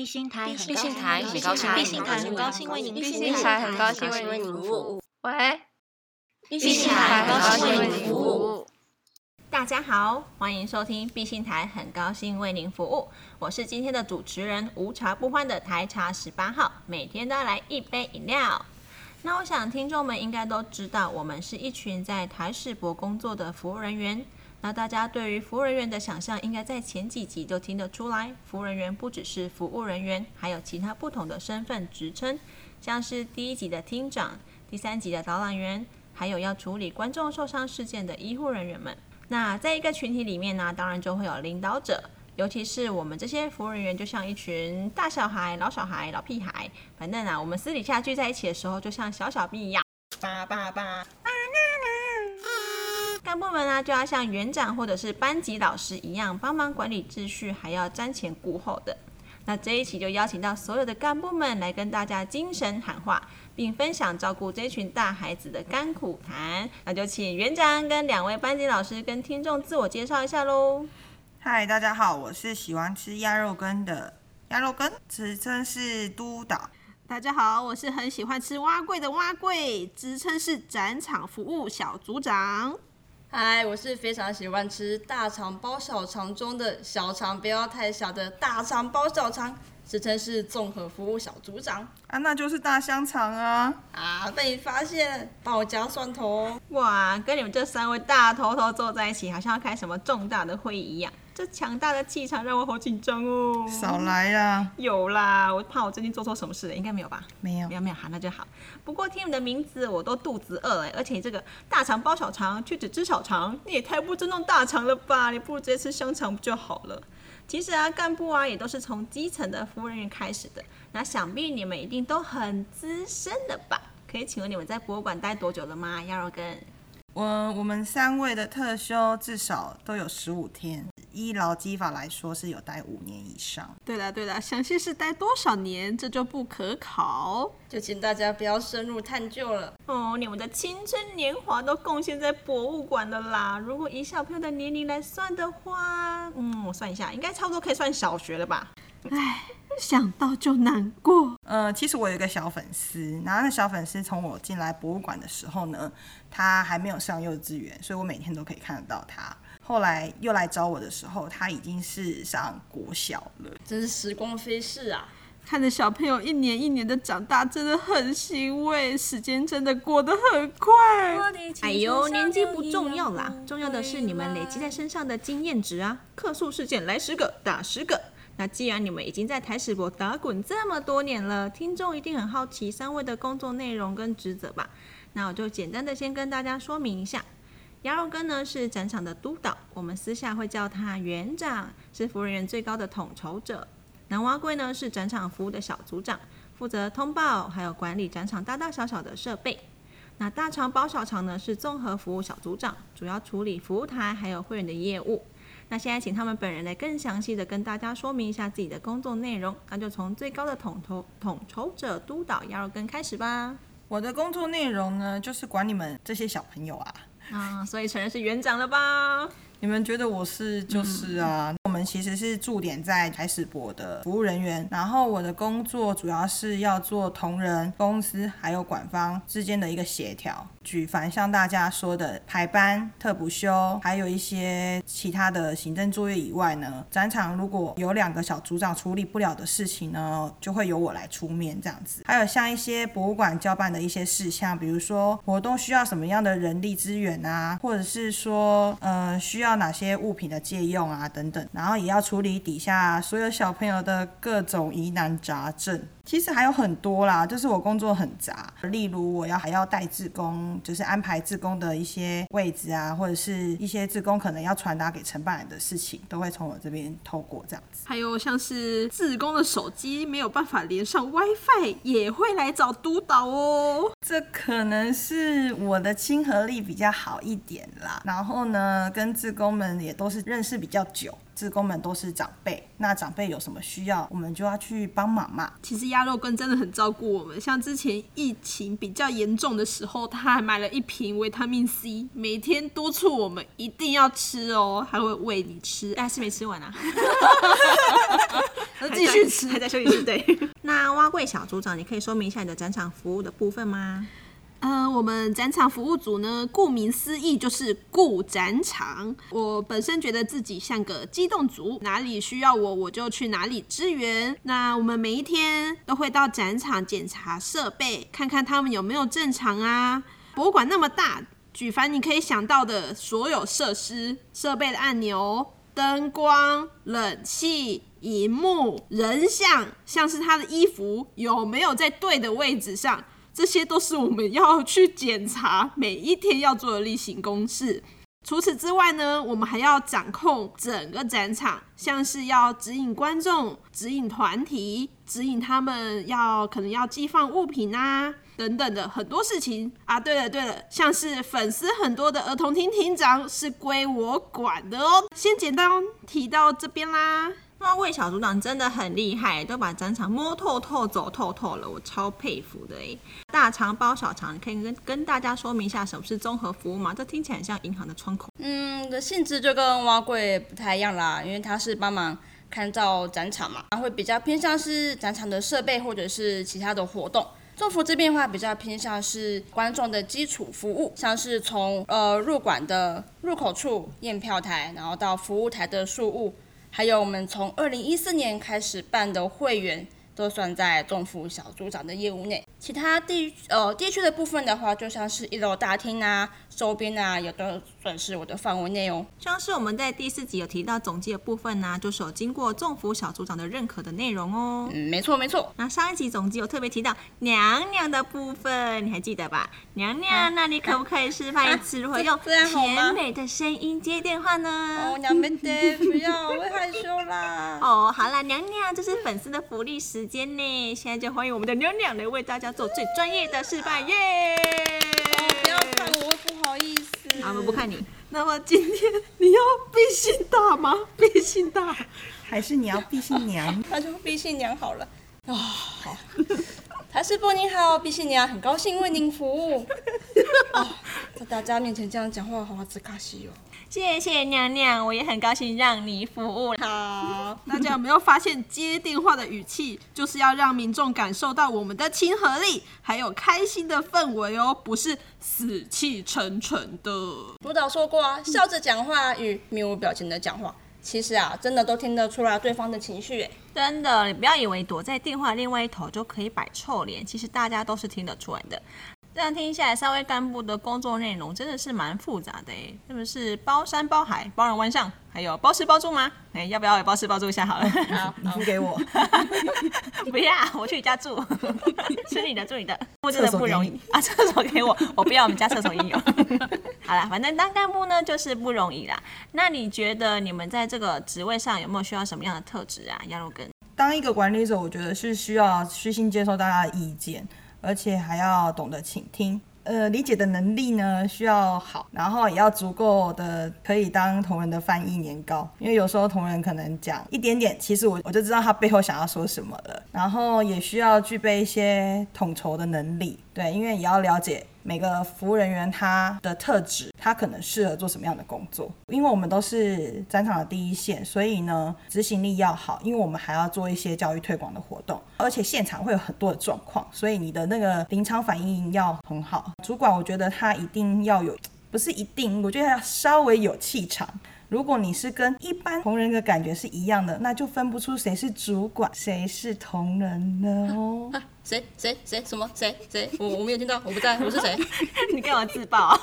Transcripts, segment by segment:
碧星台，碧星台很高兴，碧星台很高兴为您，台很高兴为您服务。喂，碧星台很高兴为您服务。大家好，欢迎收听碧信台很高兴为您服务。我是今天的主持人，无茶不欢的台茶十八号，每天都要来一杯饮料。那我想听众们应该都知道，我们是一群在台史博工作的服务人员。那大家对于服务人员的想象，应该在前几集都听得出来。服务人员不只是服务人员，还有其他不同的身份职称，像是第一集的厅长、第三集的导览员，还有要处理观众受伤事件的医护人员们。那在一个群体里面呢，当然就会有领导者，尤其是我们这些服务人员，就像一群大小孩、老小孩、老屁孩，反正啊，我们私底下聚在一起的时候，就像小小兵一样，叭叭叭。干部们呢，就要像园长或者是班级老师一样，帮忙管理秩序，还要瞻前顾后的。那这一期就邀请到所有的干部们来跟大家精神喊话，并分享照顾这群大孩子的甘苦谈。那就请园长跟两位班级老师跟听众自我介绍一下喽。嗨，大家好，我是喜欢吃鸭肉羹的鸭肉羹，职称是督导。大家好，我是很喜欢吃碗粿的碗粿，职称是展场服务小组长。嗨，我是非常喜欢吃大肠包小肠中的小肠不要太小的大肠包小肠，自称是综合服务小组长。啊，那就是大香肠啊！啊，被你发现，帮我加蒜头。哇，跟你们这三位大头头坐在一起，好像要开什么重大的会议一样。这强大的气场让我好紧张哦！少来啦！有啦，我怕我最近做错什么事了，应该没有吧？没有，没有，没有，好，那就好。不过听你的名字，我都肚子饿哎，而且你这个大肠包小肠却只吃小肠，你也太不尊重大肠了吧？你不如直接吃香肠不就好了？其实啊，干部啊也都是从基层的服务人员开始的，那想必你们一定都很资深的吧？可以请问你们在博物馆待多久了吗？鸭肉羹。我我们三位的特休至少都有十五天。依劳基法来说是有待五年以上。对了对了，详细是待多少年，这就不可考，就请大家不要深入探究了。哦，你们的青春年华都贡献在博物馆了啦。如果以小朋友的年龄来算的话，嗯，我算一下，应该差不多可以算小学了吧？唉，想到就难过。呃，其实我有一个小粉丝，然后那小粉丝从我进来博物馆的时候呢，他还没有上幼稚园，所以我每天都可以看得到他。后来又来找我的时候，他已经是上国小了，真是时光飞逝啊！看着小朋友一年一年的长大，真的很欣慰。时间真的过得很快。哎呦，年纪不重要啦，重要的是你们累积在身上的经验值啊！客诉事件来十个，打十个。那既然你们已经在台史博打滚这么多年了，听众一定很好奇三位的工作内容跟职责吧？那我就简单的先跟大家说明一下。鸭肉羹呢是展场的督导，我们私下会叫他园长，是服务人员最高的统筹者。南碗粿呢是展场服务的小组长，负责通报还有管理展场大大小小的设备。那大肠包小肠呢是综合服务小组长，主要处理服务台还有会员的业务。那现在请他们本人来更详细的跟大家说明一下自己的工作内容，那就从最高的统筹统筹者督导鸭肉羹开始吧。我的工作内容呢就是管你们这些小朋友啊。啊，所以承认是园长了吧？你们觉得我是就是啊？嗯、我们其实是驻点在台史博的服务人员，然后我的工作主要是要做同仁、公司还有馆方之间的一个协调。举凡像大家说的排班、特补休，还有一些其他的行政作业以外呢，展场如果有两个小组长处理不了的事情呢，就会由我来出面这样子。还有像一些博物馆交办的一些事项，比如说活动需要什么样的人力资源啊，或者是说呃需要。要哪些物品的借用啊，等等，然后也要处理底下所有小朋友的各种疑难杂症。其实还有很多啦，就是我工作很杂，例如我要还要带志工，就是安排志工的一些位置啊，或者是一些志工可能要传达给承办人的事情，都会从我这边透过这样子。还有像是志工的手机没有办法连上 WiFi，也会来找督导哦。这可能是我的亲和力比较好一点啦。然后呢，跟志工们也都是认识比较久，志工们都是长辈，那长辈有什么需要，我们就要去帮忙嘛。其实鸭肉羹真的很照顾我们，像之前疫情比较严重的时候，他还买了一瓶维他命 C，每天督促我们一定要吃哦，还会喂你吃，但是没吃完啊，继续吃，还在休息室。对，那碗粿小组长，你可以说明一下你的展场服务的部分吗？呃，我们展场服务组呢，顾名思义就是顾展场。我本身觉得自己像个机动组，哪里需要我，我就去哪里支援。那我们每一天都会到展场检查设备，看看他们有没有正常啊。博物馆那么大，举凡你可以想到的所有设施、设备的按钮、灯光、冷气、荧幕、人像，像是他的衣服有没有在对的位置上。这些都是我们要去检查，每一天要做的例行公事。除此之外呢，我们还要掌控整个展场，像是要指引观众、指引团体、指引他们要可能要寄放物品啊等等的很多事情啊。对了对了，像是粉丝很多的儿童厅厅长是归我管的哦。先简单提到这边啦。碗粿小组长真的很厉害，都把展场摸透透、走透透了，我超佩服的哎！大肠包小肠，可以跟跟大家说明一下什么是综合服务吗？这听起来很像银行的窗口。嗯，的性质就跟碗粿不太一样啦，因为它是帮忙看照展场嘛，它会比较偏向是展场的设备或者是其他的活动。综服这边的话比较偏向是观众的基础服务，像是从呃入馆的入口处验票台，然后到服务台的事务。还有我们从二零一四年开始办的会员，都算在政府小组长的业务内。其他地呃地区的部分的话，就像是一楼大厅啊、周边啊，有的算是我的范围内哦。像是我们在第四集有提到总计的部分呢、啊，就是有经过综服小组长的认可的内容哦。嗯，没错没错。那上一集总计有特别提到娘娘的部分，你还记得吧？娘娘，啊、那你可不可以示范一次如何用甜美的声音接电话呢？哦，娘们的，不要，我会害羞啦。哦，好啦，娘娘，这是粉丝的福利时间呢，现在就欢迎我们的娘娘来为大家。做最专业的示范，耶、哦！不要看我，不好意思。我们不看你。那么今天你要必姓大吗？必姓大，还是你要必姓娘？那就必姓娘好了。啊、哦，好。台师傅您好，敝姓娘很高兴为您服务。哦，在大家面前这样讲话，好耻卡西哟。谢谢娘娘，我也很高兴让你服务。好，大家有没有发现接电话的语气就是要让民众感受到我们的亲和力，还有开心的氛围哦，不是死气沉沉的。督导说过啊，笑着讲话与面无表情的讲话，其实啊，真的都听得出来对方的情绪。真的，你不要以为躲在电话另外一头就可以摆臭脸，其实大家都是听得出来的。这样听下来，三位干部的工作内容真的是蛮复杂的诶，是不是包山包海、包人万象，还有包吃包住吗？哎，要不要也包吃包住一下好了？好，你付给我。不要，我去你家住，吃你的住你的，我真的不容易啊！厕所给我，我不要，我们家厕所也有。好了，反正当干部呢就是不容易啦。那你觉得你们在这个职位上有没有需要什么样的特质啊？鸭肉羹。当一个管理者，我觉得是需要虚心接受大家的意见。而且还要懂得倾听，呃，理解的能力呢需要好，然后也要足够的可以当同仁的翻译年糕，因为有时候同仁可能讲一点点，其实我我就知道他背后想要说什么了。然后也需要具备一些统筹的能力，对，因为也要了解。每个服务人员他的特质，他可能适合做什么样的工作？因为我们都是战场的第一线，所以呢，执行力要好。因为我们还要做一些教育推广的活动，而且现场会有很多的状况，所以你的那个临场反应要很好。主管，我觉得他一定要有，不是一定，我觉得要稍微有气场。如果你是跟一般同仁的感觉是一样的，那就分不出谁是主管，谁是同仁了哦。谁谁谁什么谁谁？我我没有听到，我不在，我是谁？你干嘛自爆啊？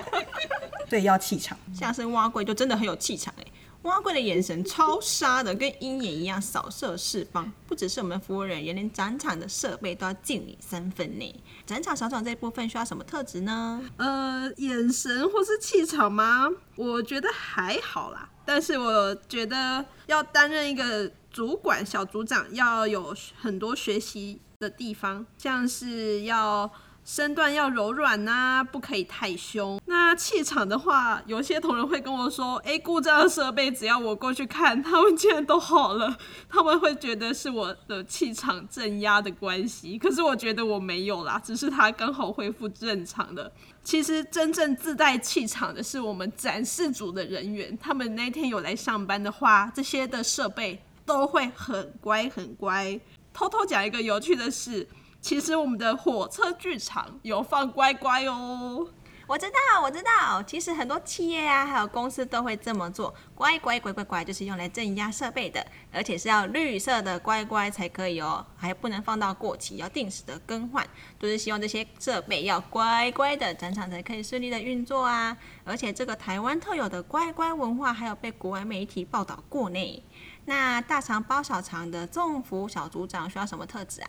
对，要气场，下身挖柜就真的很有气场哎。碗粿的眼神超杀的，跟鹰眼一样扫射四方。不只是我们服务人员，连展场的设备都要敬你三分呢。展场小组这一部分需要什么特质呢？呃，眼神或是气场吗？我觉得还好啦。但是我觉得要担任一个主管小组长，要有很多学习的地方，像是要身段要柔软呐、不可以太凶。那气场的话，有些同仁会跟我说：“哎，故障设备只要我过去看，他们竟然都好了。”他们会觉得是我的气场镇压的关系。可是我觉得我没有啦，只是他刚好恢复正常的。其实真正自带气场的是我们展示组的人员，他们那天有来上班的话，这些的设备都会很乖很乖。偷偷讲一个有趣的事。其实我们的火车剧场有放乖乖哦，我知道，我知道。其实很多企业啊，还有公司都会这么做。乖乖乖乖乖，就是用来镇压设备的，而且是要绿色的乖乖才可以哦，还不能放到过期，要定时的更换。都是希望这些设备要乖乖的，展场才可以顺利的运作啊。而且这个台湾特有的乖乖文化，还有被国外媒体报道过呢。那大肠包小肠的政府小组长需要什么特质啊？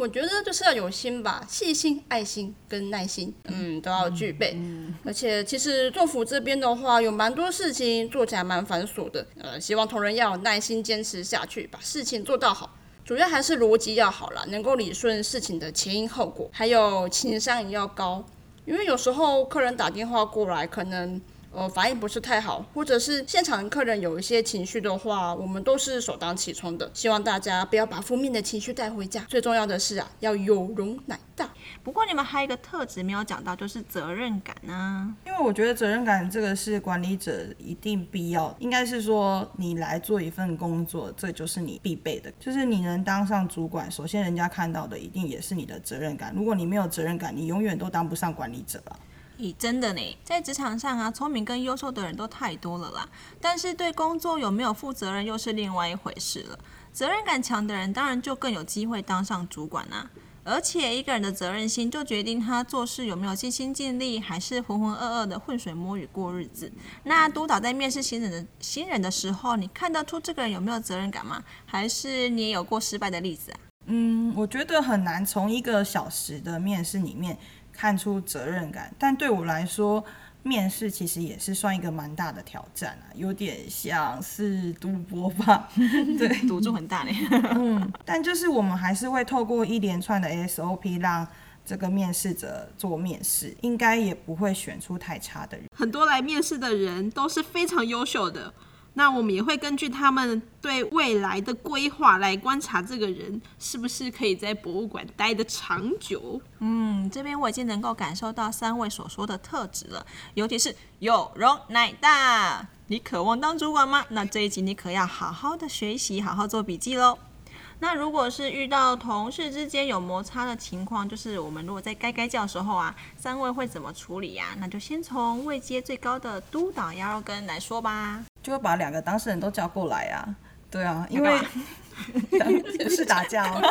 我觉得就是要有心吧，细心、爱心跟耐心，嗯，都要具备。嗯、而且其实政府这边的话，有蛮多事情做起来蛮繁琐的，呃，希望同仁要有耐心坚持下去，把事情做到好。主要还是逻辑要好了，能够理顺事情的前因后果，还有情商也要高，因为有时候客人打电话过来，可能。呃，反应不是太好，或者是现场客人有一些情绪的话，我们都是首当其冲的。希望大家不要把负面的情绪带回家。最重要的是啊，要有容乃大。不过你们还有一个特质没有讲到，就是责任感呢、啊。因为我觉得责任感这个是管理者一定必要，应该是说你来做一份工作，这就是你必备的。就是你能当上主管，首先人家看到的一定也是你的责任感。如果你没有责任感，你永远都当不上管理者啊。咦，真的呢，在职场上啊，聪明跟优秀的人都太多了啦。但是对工作有没有负责任，又是另外一回事了。责任感强的人，当然就更有机会当上主管啊。而且一个人的责任心，就决定他做事有没有尽心尽力，还是浑浑噩噩的浑水摸鱼过日子。那督导在面试新人的新人的时候，你看得出这个人有没有责任感吗？还是你也有过失败的例子啊？嗯，我觉得很难从一个小时的面试里面。看出责任感，但对我来说，面试其实也是算一个蛮大的挑战啊，有点像是赌博吧？对，赌注很大嘞。嗯，但就是我们还是会透过一连串的 SOP 让这个面试者做面试，应该也不会选出太差的人。很多来面试的人都是非常优秀的。那我们也会根据他们对未来的规划来观察这个人是不是可以在博物馆待得长久。嗯，这边我已经能够感受到三位所说的特质了，尤其是有容乃大。你渴望当主管吗？那这一集你可要好好的学习，好好做笔记喽。那如果是遇到同事之间有摩擦的情况，就是我们如果在该该叫的时候啊，三位会怎么处理呀？那就先从位阶最高的督导鸭肉羹来说吧。就会把两个当事人都叫过来啊，对啊，因为 不 是打架哦，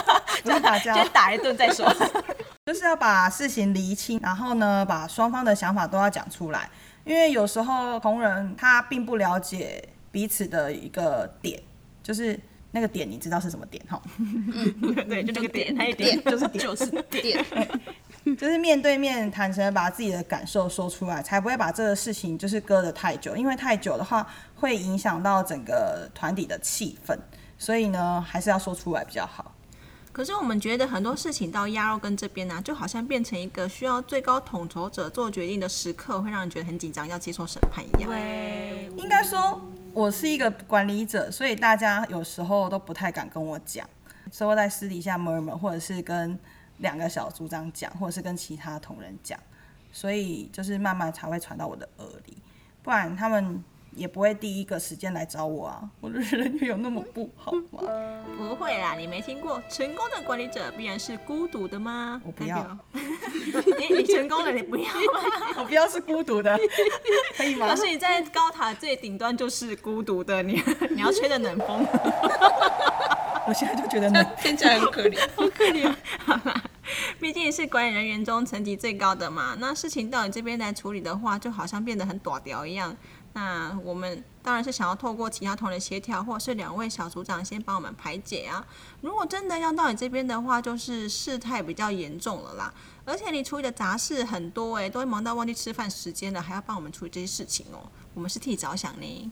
不是打架，先打一顿再说，就是要把事情厘清，然后呢，把双方的想法都要讲出来，因为有时候同仁他并不了解彼此的一个点，就是。那个点你知道是什么点哈？嗯，对，就这个点，那一点，就是点，就是点，就是面对面坦诚的把自己的感受说出来，才不会把这个事情就是搁得太久，因为太久的话会影响到整个团体的气氛，所以呢，还是要说出来比较好。可是我们觉得很多事情到鸭肉羹这边呢、啊，就好像变成一个需要最高统筹者做决定的时刻，会让人觉得很紧张，要接受审判一样。对，应该说。我是一个管理者，所以大家有时候都不太敢跟我讲，所以在私底下 murmur，或者是跟两个小组长讲，或者是跟其他同仁讲，所以就是慢慢才会传到我的耳里，不然他们。也不会第一个时间来找我啊！我的人缘有那么不好吗？不会啦，你没听过成功的管理者必然是孤独的吗？我不要。你 你成功了，你不要吗？我不要是孤独的，可以吗？可是你在高塔最顶端就是孤独的，你你要吹着冷风。我现在就觉得冷，听起来很可怜，好可怜。毕竟是管理人员中层级最高的嘛，那事情到你这边来处理的话，就好像变得很短条一样。那我们当然是想要透过其他同仁协调，或者是两位小组长先帮我们排解啊。如果真的要到你这边的话，就是事态比较严重了啦。而且你处理的杂事很多诶、欸，都会忙到忘记吃饭时间了，还要帮我们处理这些事情哦。我们是替你着想呢。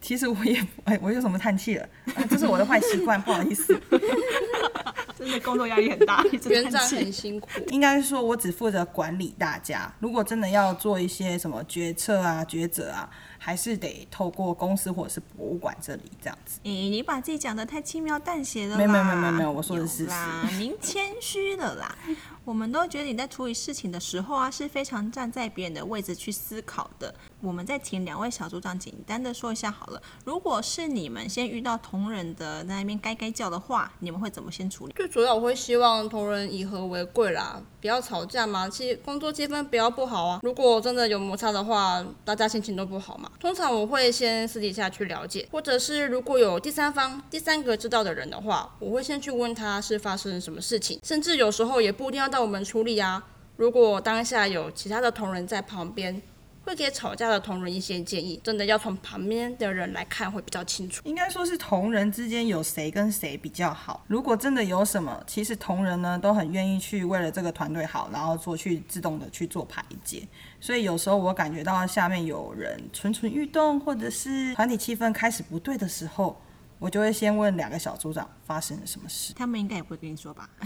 其实我也哎，我有什么叹气了？这是我的坏习惯，不好意思。真的工作压力很大，一直园长很辛苦。应该说，我只负责管理大家。如果真的要做一些什么决策啊、抉择啊，还是得透过公司或者是博物馆这里这样子。诶、你把自己讲的太轻描淡写了啦。没有没有没有没有我说的是有啦，您谦虚了啦。我们都觉得你在处理事情的时候啊，是非常站在别人的位置去思考的。我们再请两位小组长简单的说一下好了。如果是你们先遇到同仁的在那边该该叫的话，你们会怎么先处理？最主要我会希望同仁以和为贵啦，不要吵架嘛，其实工作气氛不要不好啊。如果真的有摩擦的话，大家心情都不好嘛。通常我会先私底下去了解，或者是如果有第三方、第三个知道的人的话，我会先去问他是发生什么事情，甚至有时候也不一定要到我们处理啊。如果当下有其他的同仁在旁边，会给吵架的同仁一些建议，真的要从旁边的人来看会比较清楚。应该说是同仁之间有谁跟谁比较好。如果真的有什么，其实同仁呢都很愿意去为了这个团队好，然后做去自动的去做排解。所以有时候我感觉到下面有人蠢蠢欲动，或者是团体气氛开始不对的时候，我就会先问两个小组长发生了什么事。他们应该也不会跟你说吧？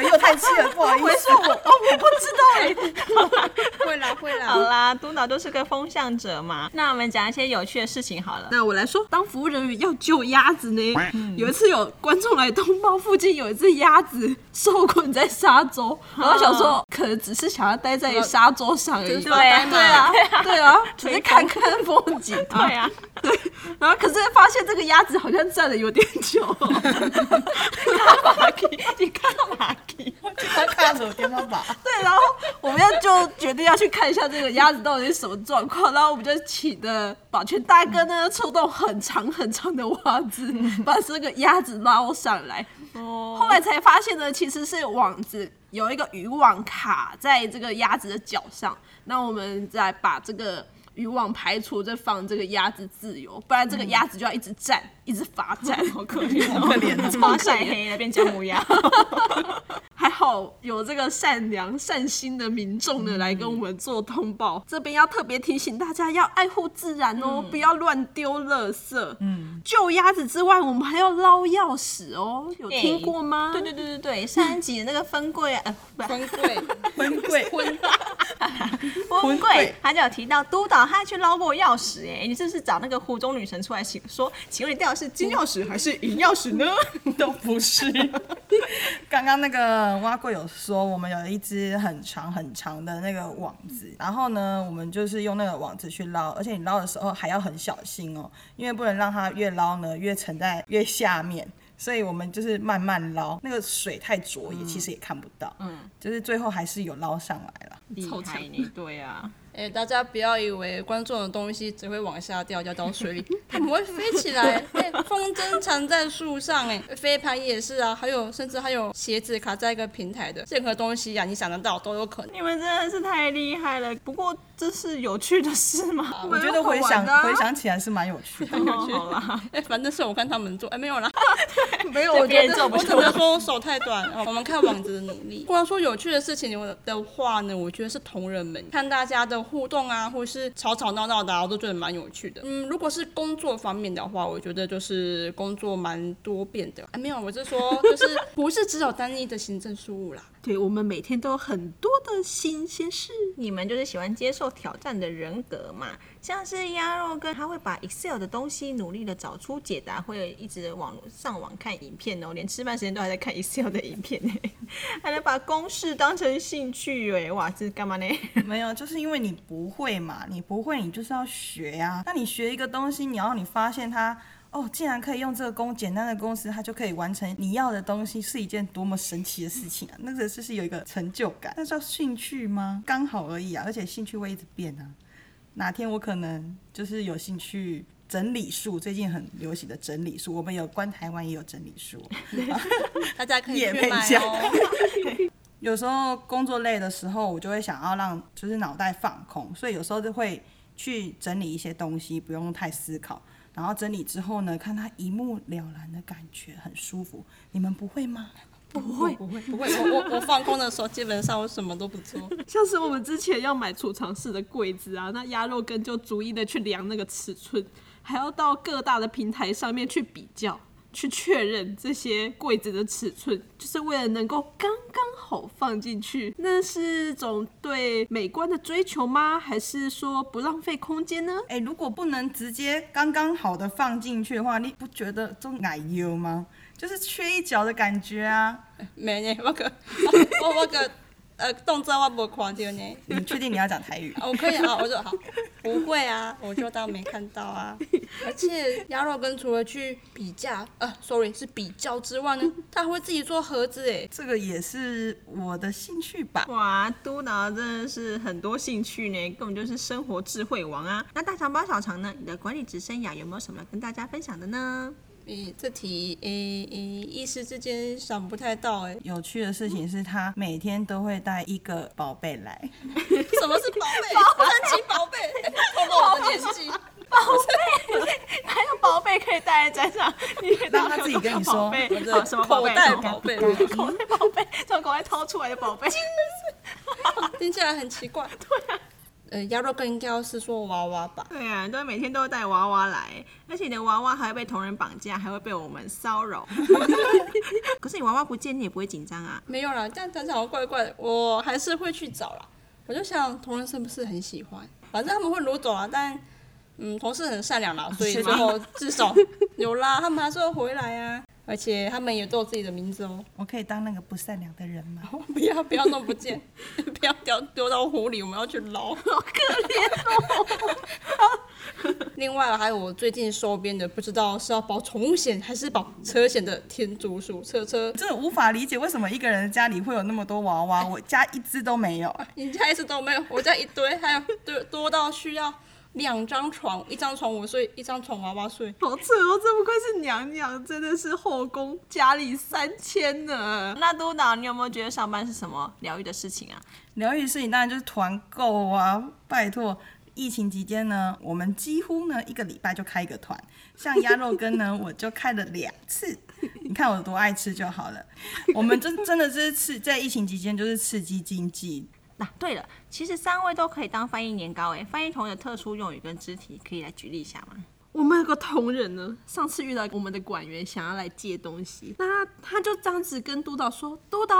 又太气了，不好意思。我哦，我不知道哎。会啦，好啦，督导都是个风向者嘛。那我们讲一些有趣的事情好了。那我来说，当服务人员要救鸭子呢，有一次有观众来通报，附近有一只鸭子受困在沙洲，然后想说可能只是想要待在沙洲上而已，对啊对啊，对啊，只是看看风景，对啊，对，然后可是发现这个鸭子好像站了有点久，你看嘛？着我天花板。对，然后我们要就决定要去看一下这个鸭子到底是什么状况，然后我们就请的保全大哥呢，出动很长很长的袜子，把这个鸭子捞上来。哦，后来才发现呢，其实是网子有一个渔网卡在这个鸭子的脚上，那我们再把这个。渔网排除，再放这个鸭子自由，不然这个鸭子就要一直站，嗯、一直罚站，好可怜，好可怜，超晒黑了，变姜母鸭。还好有这个善良善心的民众呢，来跟我们做通报。嗯、这边要特别提醒大家，要爱护自然哦，嗯、不要乱丢垃圾。嗯，救鸭子之外，我们还要捞钥匙哦，有听过吗？对对对对对，上一集的那个分柜啊，呃，分柜，分柜，分分柜，他就有提到督导。他还去捞过钥匙哎，你是不是找那个湖中女神出来请说？请问你掉的是金钥匙还是银钥匙呢？都不是。刚刚那个蛙贵有说，我们有一只很长很长的那个网子，然后呢，我们就是用那个网子去捞，而且你捞的时候还要很小心哦，因为不能让它越捞呢越沉在越下面，所以我们就是慢慢捞，那个水太浊也其实也看不到，嗯，就是最后还是有捞上来了，厉害。你，对啊。哎、欸，大家不要以为观众的东西只会往下掉，掉到水里，它们会飞起来。哎、欸，风筝缠在树上，哎，飞盘也是啊，还有甚至还有鞋子卡在一个平台的，任何东西呀、啊，你想得到都有可能。你们真的是太厉害了。不过这是有趣的事吗？我觉得回想回想起来是蛮有趣的。哦、好啦，哎、欸，反正是我看他们做，哎、欸，没有啦，没有，我觉得我只能说手太短。我们看网子的努力。不然说有趣的事情的话呢，我觉得是同人们看大家的互动啊。或是吵吵闹闹的、啊，我都觉得蛮有趣的。嗯，如果是工作方面的话，我觉得就是工作蛮多变的。哎，没有，我是说，就是 不是只有单一的行政事务啦。对，我们每天都有很多的新鲜事。你们就是喜欢接受挑战的人格嘛？像是鸭肉哥，他会把 Excel 的东西努力的找出解答，会一直网上网看影片哦，连吃饭时间都还在看 Excel 的影片呢，还能把公式当成兴趣哎，哇，这是干嘛呢？没有，就是因为你不会嘛。你不会，你就是要学呀。那你学一个东西，你要你发现它，哦，竟然可以用这个公简单的公式，它就可以完成你要的东西，是一件多么神奇的事情啊！那个就是有一个成就感。那叫兴趣吗？刚好而已啊，而且兴趣会一直变啊。哪天我可能就是有兴趣整理术，最近很流行的整理术，我们有关台湾也有整理术，大家可以去买哦。有时候工作累的时候，我就会想要让就是脑袋放空，所以有时候就会去整理一些东西，不用太思考。然后整理之后呢，看它一目了然的感觉很舒服。你们不会吗？不会，不会，不会。我我我放空的时候，基本上我什么都不做。像是我们之前要买储藏室的柜子啊，那鸭肉羹就逐一的去量那个尺寸，还要到各大的平台上面去比较。去确认这些柜子的尺寸，就是为了能够刚刚好放进去。那是种对美观的追求吗？还是说不浪费空间呢？哎，如果不能直接刚刚好的放进去的话，你不觉得这矮油吗？就是缺一角的感觉啊。没呢，我个我我个。呃，动作我没看到呢。你确定你要讲台语？我可以啊，我说好，不会啊，我就当没看到啊。而且鸭肉羹除了去比价，呃，sorry 是比较之外呢，他还会自己做盒子哎，这个也是我的兴趣吧。哇，督导真的是很多兴趣呢，根本就是生活智慧王啊。那大肠包小肠呢？你的管理职生涯有没有什么跟大家分享的呢？诶，这题诶诶，一时之间想不太到诶。有趣的事情是他每天都会带一个宝贝来。什么是 宝贝？神奇宝贝，透露我的年纪。宝贝，还有宝贝可以带在身上，你可以当他自己跟你说，好什么宝贝？宝贝，口袋宝贝，从口袋掏出来的宝贝，真的是，听起来很奇怪。对啊。呃，鸭肉羹应该是说娃娃吧？对啊，都每天都带娃娃来，而且你的娃娃还会被同人绑架，还会被我们骚扰。可是你娃娃不见，你也不会紧张啊？没有啦，这样讲起来怪怪的，我还是会去找啦。我就想同人是不是很喜欢？反正他们会掳走啊，但嗯，同事很善良啦，所以最后至少有啦，他们还是会回来啊。而且他们也都有自己的名字哦。我可以当那个不善良的人吗？不要不要弄不见，不要丢丢到湖里，我们要去捞。好可怜哦。另外还有我最近收编的，不知道是要保宠物险还是保车险的天竺鼠车车。真的无法理解为什么一个人家里会有那么多娃娃，我家一只都没有。你家一只都没有，我家一堆，还有多多到需要。两张床，一张床我睡，一张床娃娃睡。好扯哦，这不愧是娘娘，真的是后宫佳丽三千呢。那督导，你有没有觉得上班是什么疗愈的事情啊？疗愈事情当然就是团购啊，拜托。疫情期间呢，我们几乎呢一个礼拜就开一个团，像鸭肉羹呢，我就开了两次。你看我多爱吃就好了。我们真真的是刺在疫情期间就是刺激经济。那、啊、对了，其实三位都可以当翻译年糕诶，翻译同仁的特殊用语跟肢体，可以来举例一下吗？我们有个同仁呢，上次遇到我们的管员想要来借东西，那他就这样子跟督导说：“督导，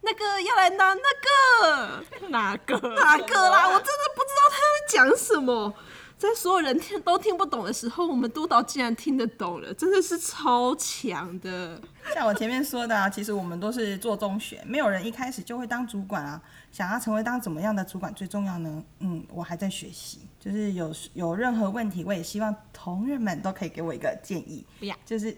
那个要来拿那个 哪个哪个啦？我真的不知道他在讲什么。”在所有人听都听不懂的时候，我们督导竟然听得懂了，真的是超强的。像我前面说的啊，其实我们都是做中学，没有人一开始就会当主管啊。想要成为当怎么样的主管最重要呢？嗯，我还在学习，就是有有任何问题，我也希望同仁们都可以给我一个建议。不要，就是。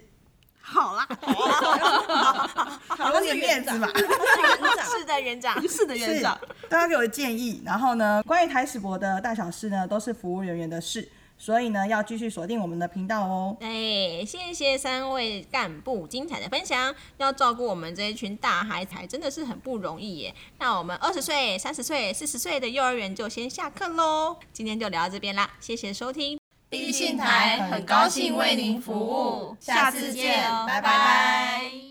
好啦，好，给点面子嘛。是的，园长，是的，园长，大家给我建议。然后呢，关于台史博的大小事呢，都是服务人员的事，所以呢，要继续锁定我们的频道哦。哎，谢谢三位干部精彩的分享。要照顾我们这一群大孩子，真的是很不容易耶。那我们二十岁、三十岁、四十岁的幼儿园就先下课喽。今天就聊到这边啦，谢谢收听。毕信台很高兴为您服务。下次见拜拜。